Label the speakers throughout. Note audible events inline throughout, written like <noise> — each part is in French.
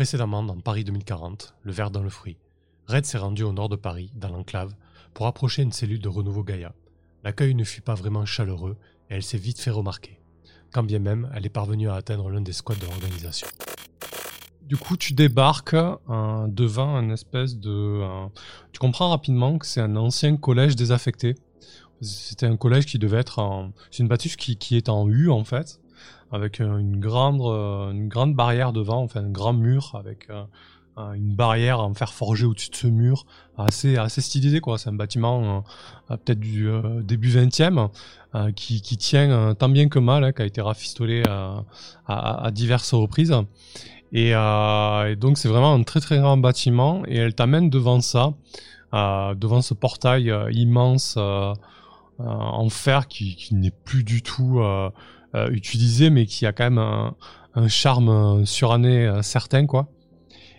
Speaker 1: Précédemment, dans Paris 2040, le verre dans le fruit, Red s'est rendu au nord de Paris, dans l'enclave, pour approcher une cellule de Renouveau Gaïa. L'accueil ne fut pas vraiment chaleureux et elle s'est vite fait remarquer, quand bien même elle est parvenue à atteindre l'un des squats de l'organisation. Du coup, tu débarques devant un espèce de... tu comprends rapidement que c'est un ancien collège désaffecté. C'était un collège qui devait être en... C'est une bâtisse qui, qui est en U, en fait, avec euh, une grande, euh, une grande barrière devant, enfin un grand mur avec euh, une barrière en fer forgé au-dessus de ce mur, assez, assez stylisé, quoi. C'est un bâtiment peut-être du début 20e, euh, qui, tient tant bien que mal, hein, qui a été rafistolé à, diverses reprises. Et, donc c'est vraiment un très très grand bâtiment et elle t'amène devant ça, devant ce portail immense en fer qui, n'est plus du tout utilisé mais qui a quand même un, un charme euh, suranné euh, certain quoi.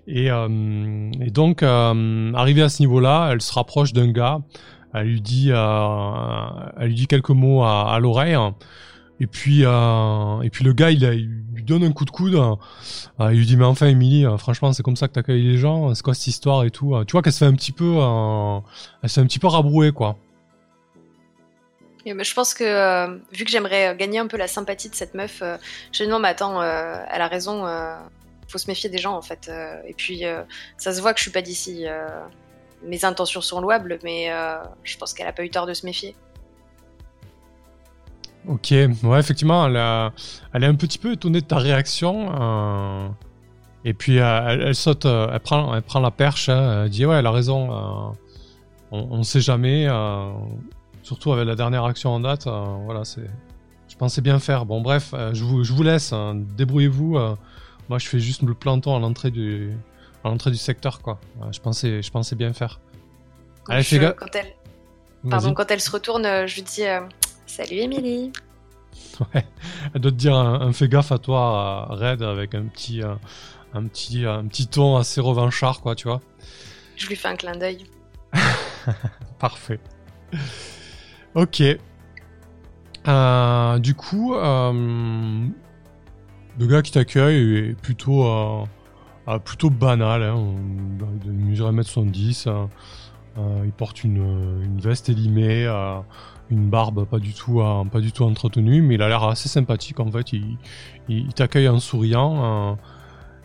Speaker 1: Et, euh, et donc euh, arrivée à ce niveau-là, elle se rapproche d'un gars, elle lui dit, euh, elle lui dit quelques mots à, à l'oreille. Et puis, euh, et puis le gars, il, lui donne un coup de coude. euh, il lui dit, mais enfin, Émilie, euh, franchement, c'est comme ça que t'accueilles les gens. C'est quoi cette histoire et tout. euh. Tu vois qu'elle se fait un petit peu, euh, elle se fait un petit peu rabrouer, quoi.
Speaker 2: Ben, je pense que euh, vu que j'aimerais euh, gagner un peu la sympathie de cette meuf, euh, je dis non mais attends, euh, elle a raison, faut se méfier des gens en fait. et puis ça se voit que je suis pas d'ici. mes intentions sont louables, mais je pense qu'elle a pas eu tort de se méfier.
Speaker 1: Ok, ouais, effectivement, elle, a- elle est un petit peu étonnée de ta réaction. et puis, elle, saute, elle prend, elle prend la perche. hein, elle dit, ouais, elle a raison. on, on sait jamais. Surtout avec la dernière action en date. euh, voilà, c'est. Je pensais bien faire. Bon, bref, euh, je, vous, je vous laisse. hein, Débrouillez-vous. euh, moi, je fais juste le planton à l'entrée du, à l'entrée du secteur, quoi. Je pensais, je pensais bien faire. Allez,
Speaker 2: Je-
Speaker 1: fais
Speaker 2: quand elle, pardon, quand elle se retourne, je lui dis salut Émilie. <laughs>
Speaker 1: Ouais, elle doit te dire un, un fais gaffe à toi, Red, avec un petit, un petit, un petit ton assez revanchard, quoi, tu vois.
Speaker 2: Je lui fais un clin d'œil. <laughs>
Speaker 1: Parfait. Ok. Euh, du coup, euh, le gars qui t'accueille est plutôt, euh, plutôt banal. Hein, de mesurer 1m70. euh, euh, il porte une, une veste élimée, une barbe pas du tout, pas du tout entretenue, mais il a l'air assez sympathique en fait. Il, il, il t'accueille en souriant.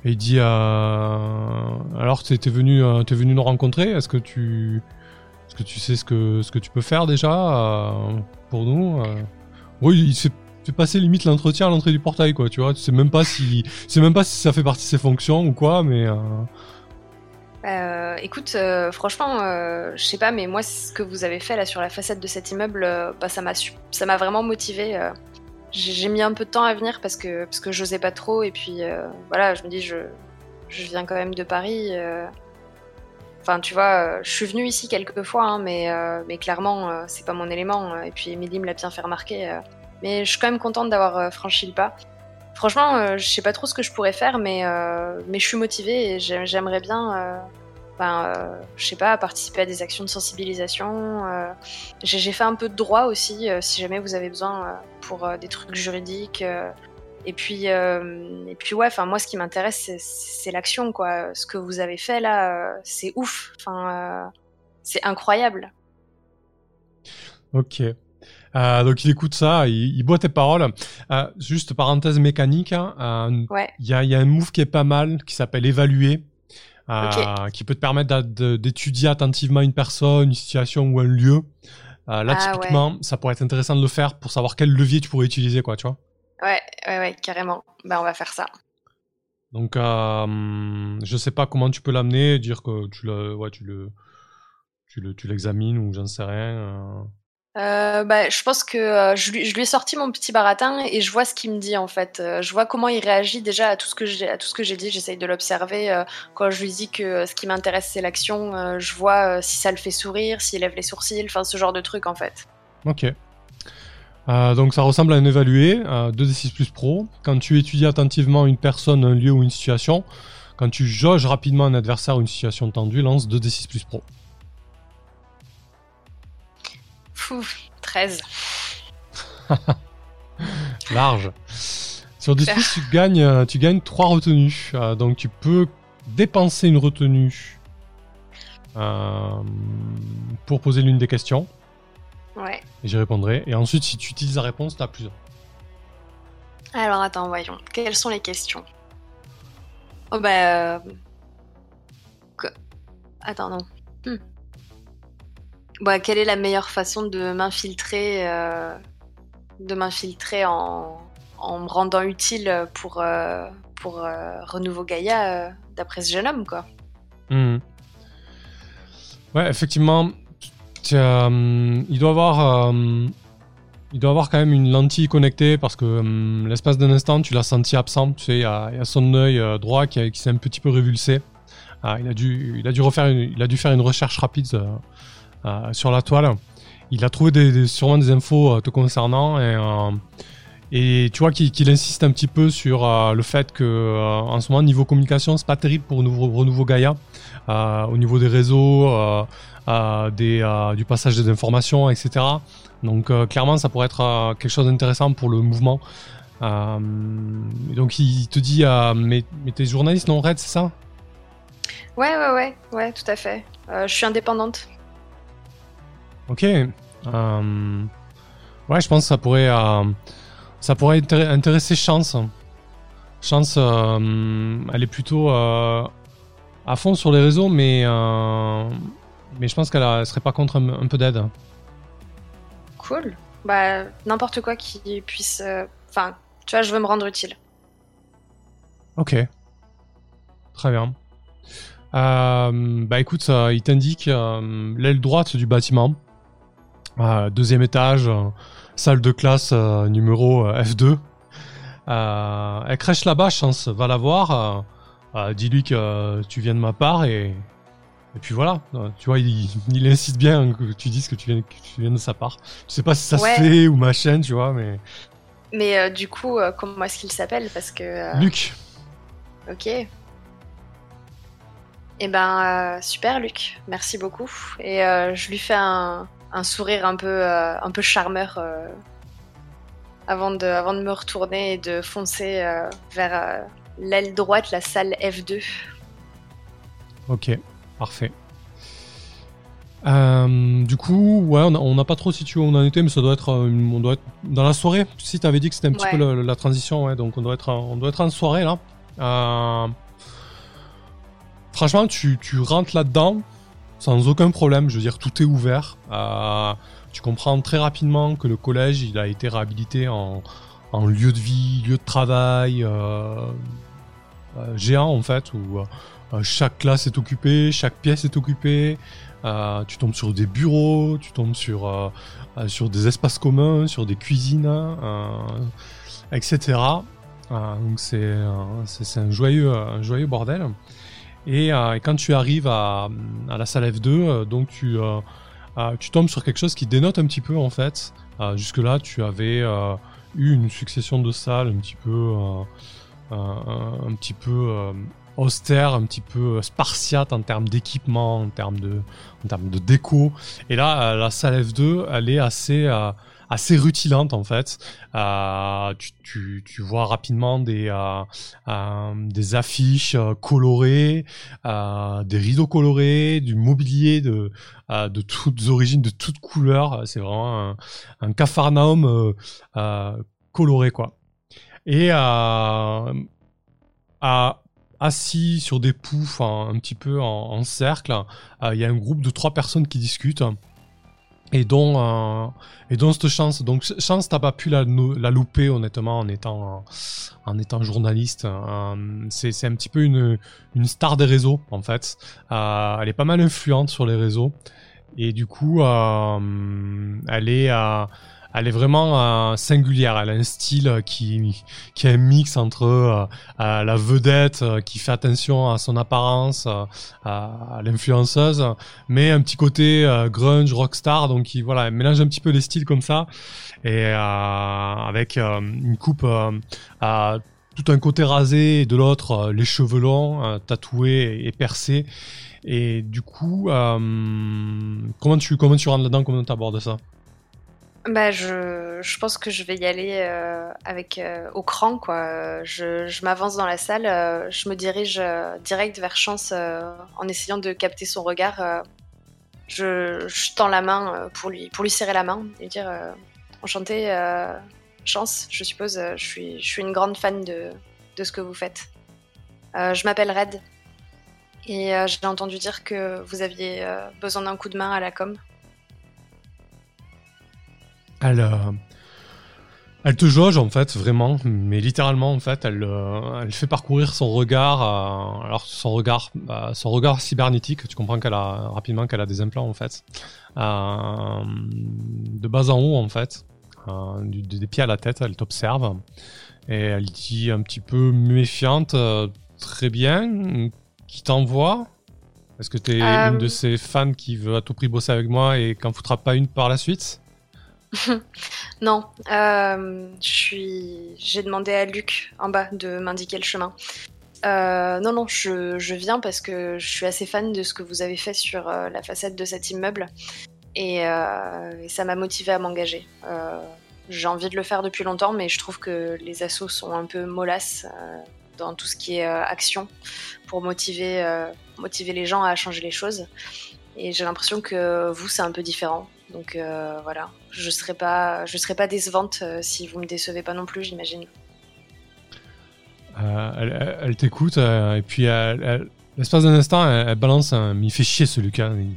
Speaker 1: et il dit alors t'es venu, t'es venu nous rencontrer? Est-ce que tu, est-ce que tu sais ce que, ce que tu peux faire déjà euh, pour nous euh? Oui, il se fait, passer limite l'entretien à l'entrée du portail, quoi. Tu vois, tu sais même pas si, tu sais même pas si ça fait partie de ses fonctions ou quoi, mais euh,
Speaker 2: Euh, écoute, franchement, je sais pas, mais moi, ce que vous avez fait là sur la façade de cet immeuble, bah, ça m'a ça m'a vraiment motivé. j'ai mis un peu de temps à venir parce que parce que j'osais pas trop et puis voilà, je me dis je je viens quand même de Paris. Enfin, tu vois, euh, je suis venue ici quelques fois, hein, mais euh, mais clairement, euh, c'est pas mon élément. Et puis Émilie me l'a bien fait remarquer. mais je suis quand même contente d'avoir franchi le pas. Franchement, je sais pas trop ce que je pourrais faire, mais, mais je suis motivée et j'ai- j'aimerais bien, ben, je sais pas, participer à des actions de sensibilisation. J'ai fait un peu de droit aussi, si jamais vous avez besoin pour des trucs juridiques. Et puis, euh, et puis ouais, enfin moi, ce qui m'intéresse, c'est- l'action, quoi. Ce que vous avez fait là, euh, c'est ouf. Enfin, euh, c'est incroyable.
Speaker 1: ok. Euh, donc il écoute ça, il, il boit tes paroles. Juste parenthèse mécanique, hein, euh,
Speaker 2: Ouais.
Speaker 1: il y, a, il y a un move qui est pas mal, qui s'appelle évaluer, qui peut te permettre d'étudier attentivement une personne, une situation ou un lieu. Là,
Speaker 2: Ah,
Speaker 1: typiquement, ça pourrait être intéressant de le faire pour savoir quel levier tu pourrais utiliser, quoi, tu vois.
Speaker 2: Ouais, ouais, ouais, carrément. Ben, on va faire ça.
Speaker 1: Donc, euh, je sais pas comment tu peux l'amener, dire que tu le, ouais, tu le, tu le, tu l'examines ou j'en sais rien. euh.
Speaker 2: Euh, bah, je pense que euh, je, lui, je lui ai sorti mon petit baratin et je vois ce qu'il me dit en fait. Euh, je vois comment il réagit déjà à tout ce que j'ai à tout ce que j'ai dit. J'essaye de l'observer. quand je lui dis que ce qui m'intéresse c'est l'action, je vois si ça le fait sourire, s'il lève les sourcils, enfin ce genre de truc en fait.
Speaker 1: Ok. Euh, donc ça ressemble à un évalué, euh, 2d6 plus pro. Quand tu étudies attentivement une personne, un lieu ou une situation, quand tu jauges rapidement un adversaire ou une situation tendue, lance 2d6 plus pro.
Speaker 2: Fou, 13. <laughs>
Speaker 1: Large. Sur 10 plus, tu gagnes, euh, tu gagnes 3 retenues. Euh, donc tu peux dépenser une retenue euh, pour poser l'une des questions.
Speaker 2: Ouais.
Speaker 1: Et j'y répondrai. Et ensuite, si tu utilises la réponse, t'as plus.
Speaker 2: Alors attends, voyons. Quelles sont les questions? Oh bah... Euh, attends, non. Hmm. Bah, quelle est la meilleure façon de m'infiltrer euh, de m'infiltrer en, en me rendant utile pour, euh, pour Renouveau Gaïa d'après ce jeune homme, quoi?
Speaker 1: Hmm. Ouais, effectivement, il doit avoir il doit avoir quand même une lentille connectée parce que l'espace d'un instant, tu l'as senti absent. Tu sais, il y a, son œil droit qui, s'est un petit peu révulsé. Ah, il, a dû, il, a dû refaire il a dû faire une recherche rapide euh, sur la toile. Il a trouvé sûrement des infos euh, te concernant et, euh, et tu vois qu'il insiste un petit peu sur le fait que en ce moment niveau communication c'est pas terrible pour Renouveau, Renouveau Gaïa au niveau des réseaux, des, du passage des informations, etc. Donc clairement ça pourrait être quelque chose d'intéressant pour le mouvement. donc il te dit mais, mais t'es journaliste non Red c'est ça?
Speaker 2: Ouais ouais ouais ouais tout à fait. je suis indépendante.
Speaker 1: Ok. Euh, ouais, je pense que ça pourrait, euh, ça pourrait intéresser Chance. Chance, euh, elle est plutôt à fond sur les réseaux, mais, mais je pense qu'elle serait pas contre un, peu d'aide.
Speaker 2: Cool. Bah, n'importe quoi qui puisse. Enfin, tu vois, je veux me rendre utile.
Speaker 1: Ok. Très bien. bah écoute, il t'indique l'aile droite du bâtiment deuxième étage, euh, salle de classe euh, numéro euh, F2. elle crèche là-bas, chance, va la voir. Dis-lui que tu viens de ma part et, et puis voilà. Tu vois, il, il, insiste bien que tu dises que tu viens, que tu viens de sa part. Je sais pas si ça se fait ou ma chaîne, tu vois, mais.
Speaker 2: Mais du coup, comment est-ce qu'il s'appelle? Parce que.
Speaker 1: Luc.
Speaker 2: Ok. Eh ben, super, Luc. Merci beaucoup. Et je lui fais un, un sourire un peu, euh, un peu charmeur euh, avant, de, avant de me retourner et de foncer euh, vers l'aile droite, la salle F2.
Speaker 1: Ok, parfait. du coup, ouais, on n'a pas trop situé où on en était, mais ça doit être, on doit être dans la soirée. Si tu avais dit que c'était un petit peu la, transition, ouais, donc on doit être, on doit être en soirée là. franchement, tu, tu rentres là-dedans sans aucun problème. Je veux dire, tout est ouvert. Euh, tu comprends très rapidement que le collège, il a été réhabilité en, lieu de vie, lieu de travail euh, euh, géant en fait, où chaque classe est occupée, chaque pièce est occupée. tu tombes sur des bureaux, tu tombes sur sur des espaces communs, sur des cuisines, etc. donc c'est un joyeux un joyeux bordel. Euh, et, quand tu arrives à, la salle F2, euh, donc tu, euh, tu tombes sur quelque chose qui dénote un petit peu en fait. Jusque-là, tu avais eu une succession de salles un petit peu, un, austère, un petit peu spartiate en termes d'équipement, en termes de déco. Et là, la salle F2, elle est assez, assez rutilante en fait. Euh, tu, vois rapidement des, euh, euh, affiches colorées, des rideaux colorés, du mobilier de, toutes origines, de toutes couleurs. C'est vraiment un, un coloré quoi. Et assis sur des poufs un petit peu en cercle, il y a un groupe de trois personnes qui discutent et dont euh, et dont cette chance. Donc chance t'as pas pu la, la louper honnêtement en étant en étant journaliste. Euh, c'est c'est un petit peu une une star des réseaux en fait. Euh, elle est pas mal influente sur les réseaux. Et du coup euh, elle est elle est vraiment euh, singulière. Elle a un style euh, qui, qui est un mix entre euh, la vedette qui fait attention à son apparence, à l'influenceuse, mais un petit côté grunge, rockstar. Donc il, voilà, elle mélange un petit peu les styles comme ça, et avec une coupe tout un côté rasé et de l'autre les cheveux longs, tatoués et, percés. Et du coup, comment tu comment tu rentres là-dedans? Comment tu abordes ça?
Speaker 2: Bah, je, je, pense que je vais y aller euh, avec euh, au cran quoi. Je, je m'avance dans la salle, euh, je me dirige direct vers Chance en essayant de capter son regard. Je, je, tends la main pour lui pour lui serrer la main et dire enchanté Chance. Je suppose je suis je suis une grande fan de de ce que vous faites. je m'appelle Red et j'ai entendu dire que vous aviez besoin d'un coup de main à la com.
Speaker 1: Elle, euh, elle te jauge en fait, vraiment, mais littéralement en fait, elle, euh, elle fait parcourir son regard, euh, alors son regard, son regard cybernétique. Tu comprends qu'elle a rapidement qu'elle a des implants en fait, de bas en haut en fait, des pieds à la tête. Elle t'observe et elle dit un petit peu méfiante, très bien, qui t'envoie. Est-ce que tu es une de ces fans qui veut à tout prix bosser avec moi et qu'en foutra pas une par la suite? <laughs>
Speaker 2: non, euh, j'ai demandé à Luc en bas de m'indiquer le chemin. Euh, non, non, je, viens parce que je suis assez fan de ce que vous avez fait sur euh, la façade de cet immeuble et, ça m'a motivé à m'engager. J'ai envie de le faire depuis longtemps, mais je trouve que les assos sont un peu mollasses dans tout ce qui est action pour motiver, motiver les gens à changer les choses. Et j'ai l'impression que vous, c'est un peu différent. Donc euh, voilà, je serai pas, serai pas décevante euh, si vous me décevez pas non plus, j'imagine.
Speaker 1: Euh, elle, t'écoute et puis l'espace d'un instant, elle, balance un, il fait chier ce Lucas. Il,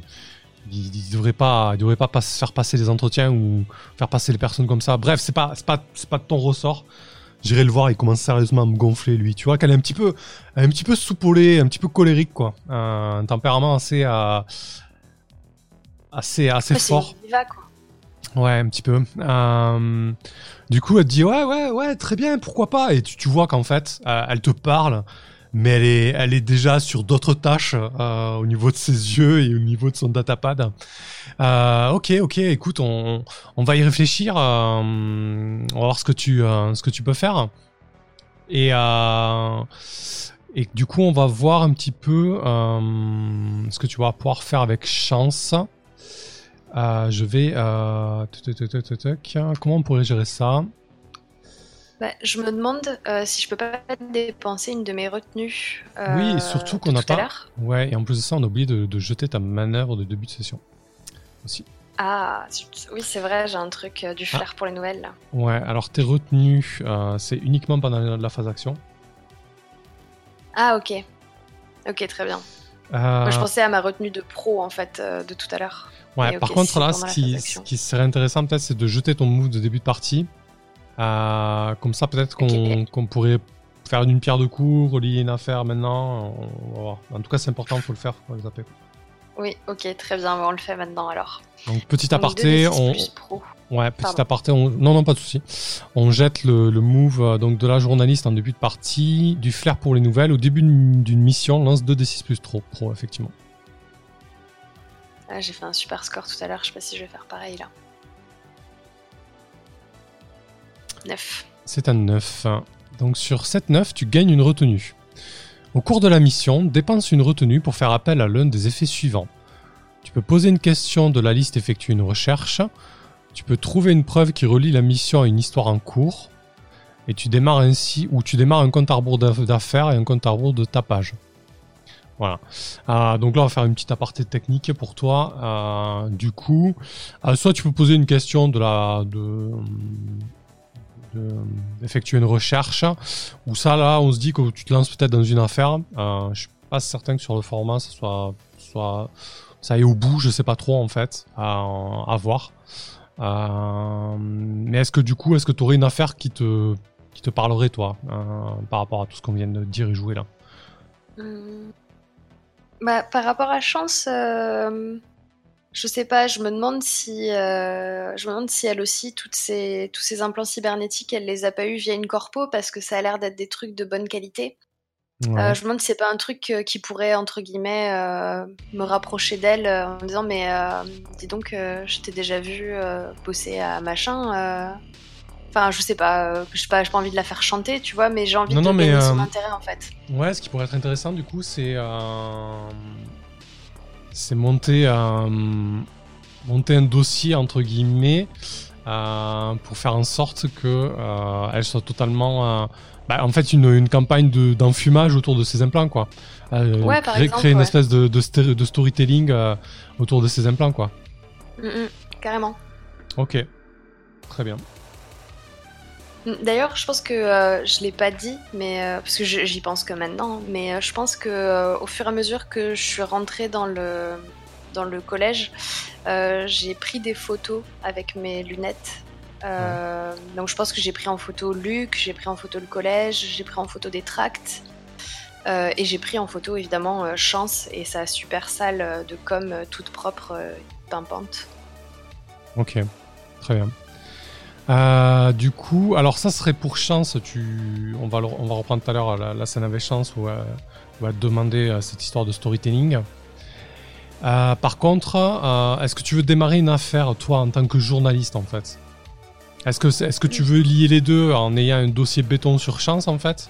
Speaker 1: il, devrait pas, il devrait pas faire passer des entretiens ou faire passer les personnes comme ça. Bref, c'est pas, pas, pas de ton ressort. J'irai le voir, il commence sérieusement à me gonfler lui. Tu vois qu'elle est un petit peu, un petit peu soupolée, un petit peu colérique quoi. Un tempérament assez, assez, assez fort. Ouais, un petit peu. Euh, du coup, elle te dit ouais, ouais, ouais, très bien, pourquoi pas? Et tu, tu vois qu'en fait, euh, elle te parle, mais elle est, elle est déjà sur d'autres tâches euh, au niveau de ses yeux et au niveau de son datapad. ok, ok, écoute, on, on va y réfléchir. on va voir ce que tu, ce que tu peux faire. Et et du coup, on va voir un petit peu ce que tu vas pouvoir faire avec chance. Euh, je vais. Euh, comment on pourrait gérer ça?
Speaker 2: Bah, Je me demande euh, si je peux pas dépenser une de mes retenues.
Speaker 1: oui, et surtout qu'on n'a pas. Ouais, et en plus de ça, on a oublié de, jeter ta manœuvre de début de session aussi.
Speaker 2: Ah, oui, c'est vrai, j'ai un truc du ah. flair pour les nouvelles là.
Speaker 1: Ouais, alors tes retenues, c'est uniquement pendant la phase action.
Speaker 2: Ah, ok. Ok, très bien. je pensais à ma retenue de pro en fait de tout à l'heure.
Speaker 1: Ouais, par contre, là, ce qui, serait intéressant, peut-être, c'est de jeter ton move de début de partie. Euh, comme ça, peut-être qu'on pourrait faire une pierre de coups, relier une affaire maintenant. En tout cas, c'est important, il faut le faire pour les zapper.
Speaker 2: Oui, ok, très bien, on le fait maintenant alors.
Speaker 1: Donc, petit aparté, on. Ouais, petit aparté, on... non, non, pas de souci. On jette le, move euh, donc de la journaliste en début de partie, du flair pour les nouvelles. Au début d'une mission, lance 2d6 plus trop, pro, effectivement.
Speaker 2: Ah, j'ai fait un super score tout à l'heure, je sais pas si je vais faire pareil là. 9.
Speaker 1: C'est un 9. Donc sur cette 9, tu gagnes une retenue. Au cours de la mission, dépense une retenue pour faire appel à l'un des effets suivants. Tu peux poser une question de la liste effectuer une recherche. Tu peux trouver une preuve qui relie la mission à une histoire en cours. Et tu démarres ainsi, ou tu démarres un compte à rebours d'affaires et un compte à rebours de tapage. Voilà. Euh, donc là, on va faire une petite aparté technique pour toi. Euh, du coup, euh, soit tu peux poser une question de la, de, une recherche, ou ça là, on se dit que tu te lances peut-être dans une affaire. je suis pas certain que sur le format, ça soit, soit, ça aille au bout. Je sais pas trop en fait, à, voir. mais est-ce que du coup, est-ce que tu aurais une affaire qui te, qui te parlerait toi, par rapport à tout ce qu'on vient de dire et jouer là?
Speaker 2: Bah, par rapport à Chance, euh, je sais pas, je me demande si, euh, je me demande si elle aussi, toutes ces, tous ces implants cybernétiques, elle les a pas eu via une corpo parce que ça a l'air d'être des trucs de bonne qualité. Euh, je me demande si c'est pas un truc qui pourrait, entre guillemets, me rapprocher d'elle en me disant Mais dis donc, je t'ai déjà vu bosser à machin. Enfin, je sais pas, je pas, j'ai pas envie de la faire chanter, tu vois, mais j'ai envie de non, gagner son intérêt en fait.
Speaker 1: Ouais, ce qui pourrait être intéressant du coup, c'est c'est monter un monter un dossier entre guillemets pour faire en sorte que elle soit totalement. Bah, en fait, une, une campagne d'enfumage autour de ces implants, quoi.
Speaker 2: ouais, par
Speaker 1: créer,
Speaker 2: exemple,
Speaker 1: créer une
Speaker 2: ouais.
Speaker 1: espèce de, de, de storytelling autour de ces implants, quoi.
Speaker 2: Mm, mm, carrément.
Speaker 1: Ok, très bien.
Speaker 2: D'ailleurs, je pense que euh, je l'ai pas dit, mais euh, parce que j'y pense que maintenant, mais euh, je pense que euh, au fur et à mesure que je suis rentrée dans le dans le collège, j'ai pris des photos avec mes lunettes. Donc je pense que j'ai pris en photo Luc, j'ai pris en photo le collège, j'ai pris en photo des tracts. et j'ai pris en photo évidemment Chance et sa super salle de com toute propre, pimpante.
Speaker 1: Ok, très bien. Euh, du coup, alors ça serait pour chance. Tu, on va, le- on va reprendre tout à l'heure la, la scène avec chance où euh, on va te demander euh, cette histoire de storytelling. Euh, par contre, euh, est-ce que tu veux démarrer une affaire toi en tant que journaliste en fait? Est-ce que, est-ce que tu veux lier les deux en ayant un dossier béton sur chance en fait?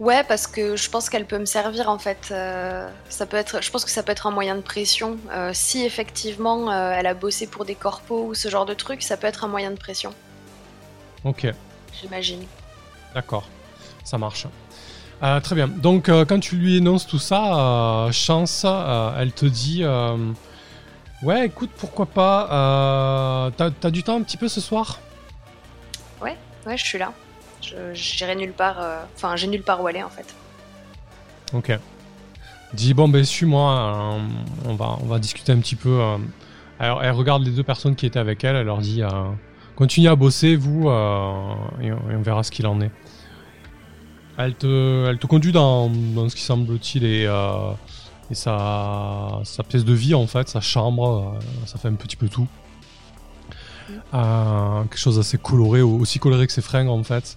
Speaker 2: Ouais, parce que je pense qu'elle peut me servir en fait. Euh, ça peut être, je pense que ça peut être un moyen de pression. Euh, si effectivement euh, elle a bossé pour des corpos ou ce genre de truc, ça peut être un moyen de pression,
Speaker 1: Ok.
Speaker 2: j'imagine.
Speaker 1: D'accord, ça marche. Très bien. Donc, quand tu lui énonces tout ça, Chance, elle te dit Ouais, écoute, pourquoi pas T'as du temps un petit peu ce soir?
Speaker 2: Ouais, je suis là. J'irai nulle part. euh, Enfin, j'ai nulle part où aller en fait.
Speaker 1: Ok. Dis Bon, ben, suis-moi, euh, on, va, on va discuter un petit peu. euh. Alors, elle regarde les deux personnes qui étaient avec elle, elle leur dit Continuez à bosser, vous, et, on- et verra ce qu'il en est. Elle te, elle te conduit dans, ce qui semble-t-il est sa, pièce de vie, en fait, sa chambre, ça fait un petit peu tout. Quelque chose d'assez coloré, aussi coloré que ses fringues, en fait.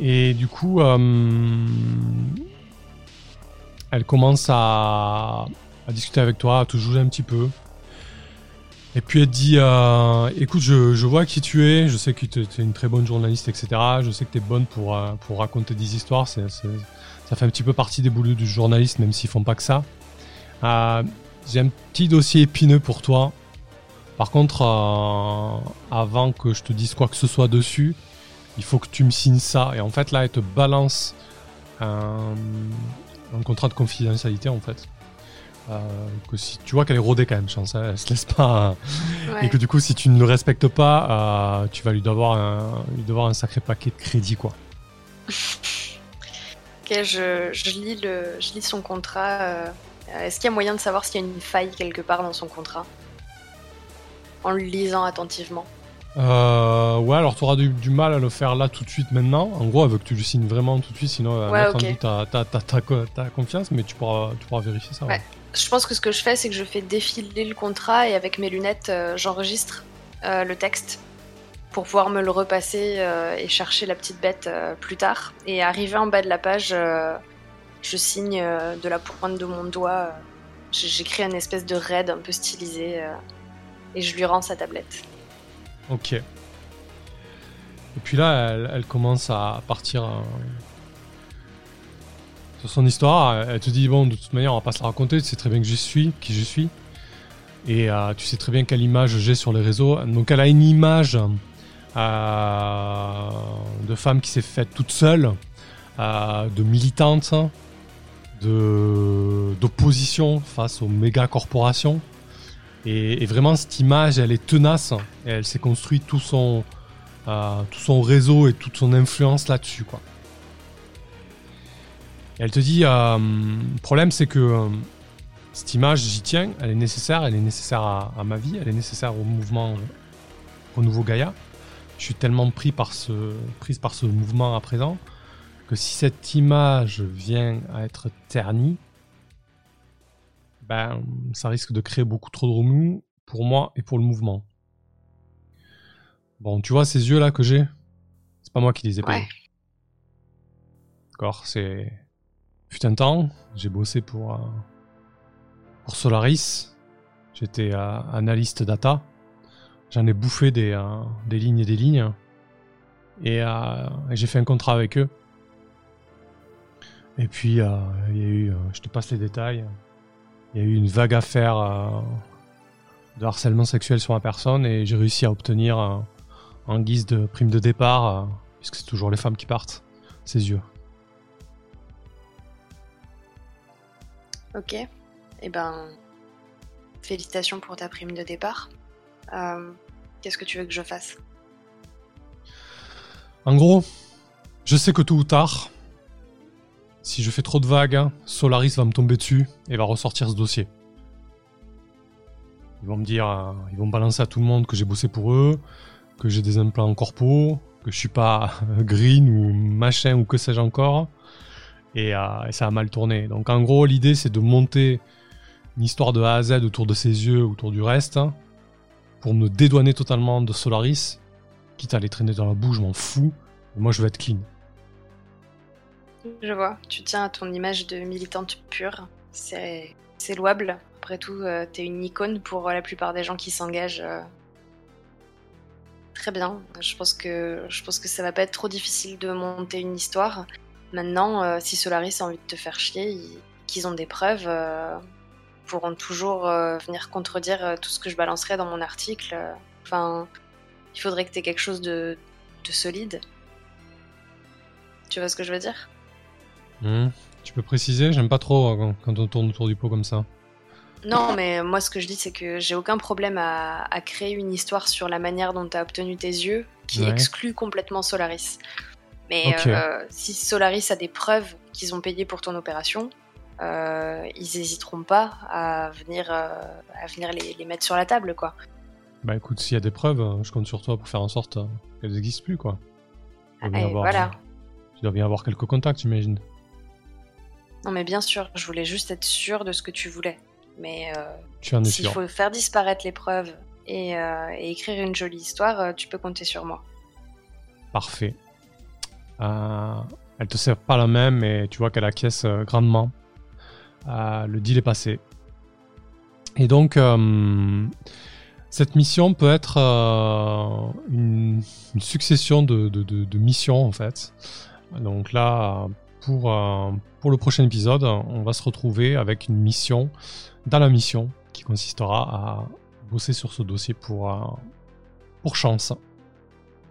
Speaker 1: Et du coup, euh, elle commence à, discuter avec toi, à te jouer un petit peu. Et puis elle dit euh, Écoute, je, vois qui tu es, je sais que tu es une très bonne journaliste, etc. Je sais que tu es bonne pour, euh, pour raconter des histoires. ça fait un petit peu partie des boulots du journaliste, même s'ils font pas que ça. J'ai un petit dossier épineux pour toi. Par contre, avant que je te dise quoi que ce soit dessus, il faut que tu me signes ça. Et en fait, là, elle te balance un, un contrat de confidentialité, en fait. Euh, que si tu vois qu'elle est rodée quand même, chance, hein, elle se laisse pas.
Speaker 2: Ouais.
Speaker 1: Et que du coup, si tu ne le respectes pas, euh, tu vas lui devoir un, lui devoir un sacré paquet de crédit, quoi. <laughs>
Speaker 2: Ok, je, je lis le, je lis son contrat. euh, Est-ce qu'il y a moyen de savoir s'il y a une faille quelque part dans son contrat? En le lisant attentivement.
Speaker 1: Euh, ouais, alors tu auras du, du mal à le faire là tout de suite maintenant. En gros, elle veut que tu le signes vraiment tout de suite, sinon
Speaker 2: Ouais,
Speaker 1: mettre
Speaker 2: ok.
Speaker 1: en doute ta, ta, ta, ta, co- ta confiance, mais tu pourras, tu pourras vérifier ça.
Speaker 2: Ouais. Je pense que ce que je fais, c'est que je fais défiler le contrat et avec mes lunettes, euh, j'enregistre euh, le texte pour pouvoir me le repasser et chercher la petite bête plus tard. Et arrivé en bas de la page, je signe de la pointe de mon doigt. J'écris une espèce de raid un peu stylisé et je lui rends sa tablette.
Speaker 1: Ok. Et puis là, elle, commence à partir euh, sur son histoire. Elle te dit bon, de toute manière, on va pas se la raconter. Tu sais très bien que je suis, qui je suis, et euh, tu sais très bien quelle image j'ai sur les réseaux. Donc, elle a une image euh, de femme qui s'est faite toute seule, de militante, de d'opposition face aux méga corporations. Et, vraiment, cette image, elle est tenace. Elle s'est construit tout son, euh, tout son réseau et toute son influence là-dessus, elle te dit, euh, le problème, c'est que euh, cette image, j'y tiens, elle est nécessaire, elle est nécessaire à, ma vie, elle est nécessaire au mouvement, au nouveau Gaïa. Je suis tellement pris par ce mouvement à présent que si cette image vient à être ternie, ben, ça risque de créer beaucoup trop de remous pour moi et pour le mouvement. Bon, tu vois ces yeux là que j'ai C'est pas moi qui les ai payés.
Speaker 2: Ouais.
Speaker 1: D'accord, c'est. Putain de temps, j'ai bossé pour, euh, pour Solaris. J'étais euh, analyste data. J'en ai bouffé des, euh, des lignes et des lignes. Et, et j'ai fait un contrat avec eux. Et puis, il y a eu. je te passe les détails. Il y a eu une vague affaire euh, de harcèlement sexuel sur ma personne et j'ai réussi à obtenir en guise de prime de départ, puisque c'est toujours les femmes qui partent, ses yeux.
Speaker 2: Ok. Eh ben, félicitations pour ta prime de départ. Euh, qu'est-ce que tu veux que je fasse?
Speaker 1: En gros, je sais que tôt ou tard, si je fais trop de vagues, Solaris va me tomber dessus et va ressortir ce dossier. Ils vont me dire, euh, ils vont balancer à tout le monde que j'ai bossé pour eux, que j'ai des implants en corpo, que je suis pas green ou machin ou que sais-je encore. Et, euh, et, ça a mal tourné. Donc en gros, l'idée c'est de monter une histoire de A à Z autour de ses yeux, autour du reste, pour me dédouaner totalement de Solaris. Quitte à les traîner dans la boue, je m'en fous. moi, je veux être clean.
Speaker 2: Je vois, tu tiens à ton image de militante pure. C'est louable. Après tout, euh, t'es une icône pour la plupart des gens qui s'engagent. Euh. Très bien. Je pense que je pense que ça va pas être trop difficile de monter une histoire. Maintenant, euh, si Solaris a envie de te faire chier, qu'ils ont des preuves, pourront toujours euh, venir contredire euh, tout ce que je balancerai dans mon article. Enfin, il faudrait que tu aies quelque chose de, solide. Tu vois ce que je veux dire?
Speaker 1: Hmm. Tu peux préciser J'aime pas trop euh, quand on tourne autour du pot comme ça.
Speaker 2: Non, mais moi ce que je dis, c'est que j'ai aucun problème à, créer une histoire sur la manière dont tu as obtenu tes yeux qui exclut complètement Solaris. Mais si Solaris a des preuves qu'ils ont payé pour ton opération, euh, ils n'hésiteront pas à venir, euh, à venir les, mettre sur la table, quoi.
Speaker 1: Bah écoute, s'il y a des preuves, euh, je compte sur toi pour faire en sorte qu'elles n'existent plus, quoi.
Speaker 2: Tu dois, voilà.
Speaker 1: tu dois bien avoir quelques contacts, j'imagine.
Speaker 2: Non, mais bien sûr, je voulais juste être sûr de ce que tu voulais. Mais
Speaker 1: s'il
Speaker 2: faut faire disparaître les preuves et, et, écrire une jolie histoire, tu peux compter sur moi.
Speaker 1: Parfait. elle te sert pas la même, mais tu vois qu'elle acquiesce grandement. Euh, le deal est passé. Et donc, euh, cette mission peut être euh, une, succession de, missions en fait. Donc là, pour, pour le prochain épisode, on va se retrouver avec une mission dans la mission qui consistera à bosser sur ce dossier pour, pour chance.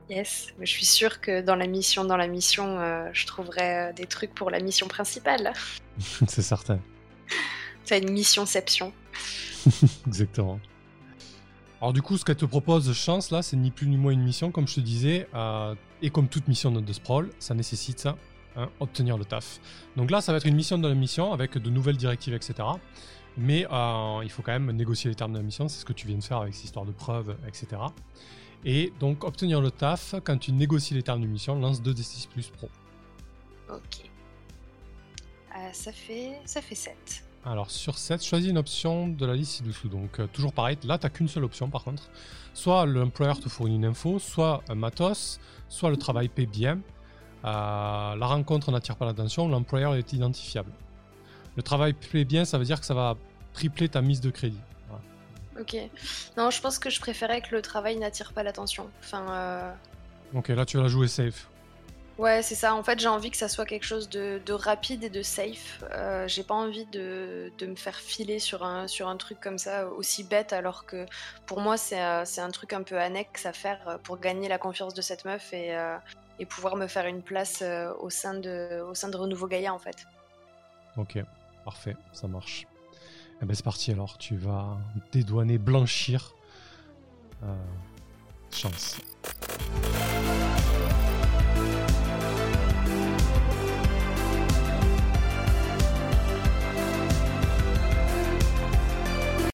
Speaker 2: Yes, je suis sûre que dans la mission, dans la mission, je trouverai des trucs pour la mission principale. <laughs>
Speaker 1: C'est certain.
Speaker 2: C'est une missionception. <laughs>
Speaker 1: Exactement. Alors du coup, ce qu'elle te propose, chance, là, c'est ni plus ni moins une mission, comme je te disais, euh, et comme toute mission de Sprawl, ça nécessite ça, hein, obtenir le taf. Donc là, ça va être une mission de la mission, avec de nouvelles directives, etc. Mais euh, il faut quand même négocier les termes de la mission, c'est ce que tu viens de faire avec cette histoire de preuves, etc. Et donc, obtenir le taf, quand tu négocies les termes de mission, lance 2d6 plus pro.
Speaker 2: Ok. Euh, ça, fait... ça fait 7.
Speaker 1: Alors sur 7, choisis une option de la liste ci-dessous. Donc euh, toujours pareil, là tu qu'une seule option par contre. Soit l'employeur te fournit une info, soit un matos, soit le travail paie bien. Euh, la rencontre n'attire pas l'attention, l'employeur est identifiable. Le travail paie bien, ça veut dire que ça va tripler ta mise de crédit.
Speaker 2: Ok. Non, je pense que je préférais que le travail n'attire pas l'attention. Enfin.
Speaker 1: Ok, là tu vas la jouer safe.
Speaker 2: Ouais, c'est ça. En fait, j'ai envie que ça soit quelque chose de, rapide et de safe. Euh, j'ai pas envie de, me faire filer sur un, sur un truc comme ça aussi bête, alors que pour moi, c'est euh, un truc un peu annexe à faire euh, pour gagner la confiance de cette meuf et, et pouvoir me faire une place au, sein de, au sein de Renouveau Gaïa, en fait.
Speaker 1: Ok, parfait, ça marche. Eh ben, c'est parti alors, tu vas dédouaner, blanchir. chance.